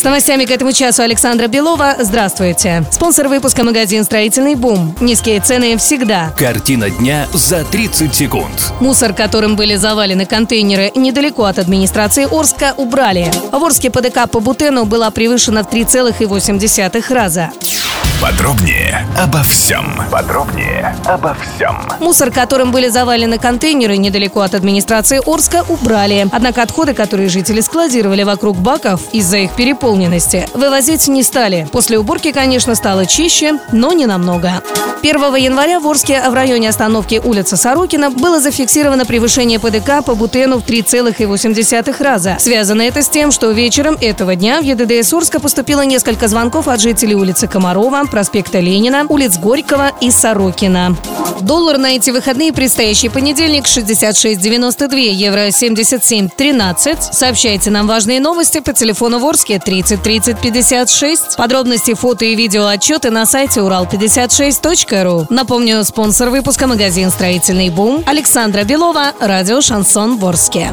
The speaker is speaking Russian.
С новостями к этому часу Александра Белова. Здравствуйте. Спонсор выпуска магазин «Строительный бум». Низкие цены всегда. Картина дня за 30 секунд. Мусор, которым были завалены контейнеры недалеко от администрации Орска, убрали. В Орске ПДК по бутену была превышена в 3,8 раза. Подробнее обо всем. Подробнее обо всем. Мусор, которым были завалены контейнеры недалеко от администрации Орска, убрали. Однако отходы, которые жители складировали вокруг баков из-за их переполненности, вывозить не стали. После уборки, конечно, стало чище, но не намного. 1 января в Орске в районе остановки улица Сорокина было зафиксировано превышение ПДК по бутену в 3,8 раза. Связано это с тем, что вечером этого дня в ЕДДС Орска поступило несколько звонков от жителей улицы Комарова, проспекта Ленина, улиц Горького и Сорокина. Доллар на эти выходные предстоящий понедельник 66,92, евро 77,13. Сообщайте нам важные новости по телефону Ворске 30 30 56. Подробности, фото и видео отчеты на сайте урал56.ру. Напомню, спонсор выпуска магазин «Строительный бум» Александра Белова, радио «Шансон Ворске».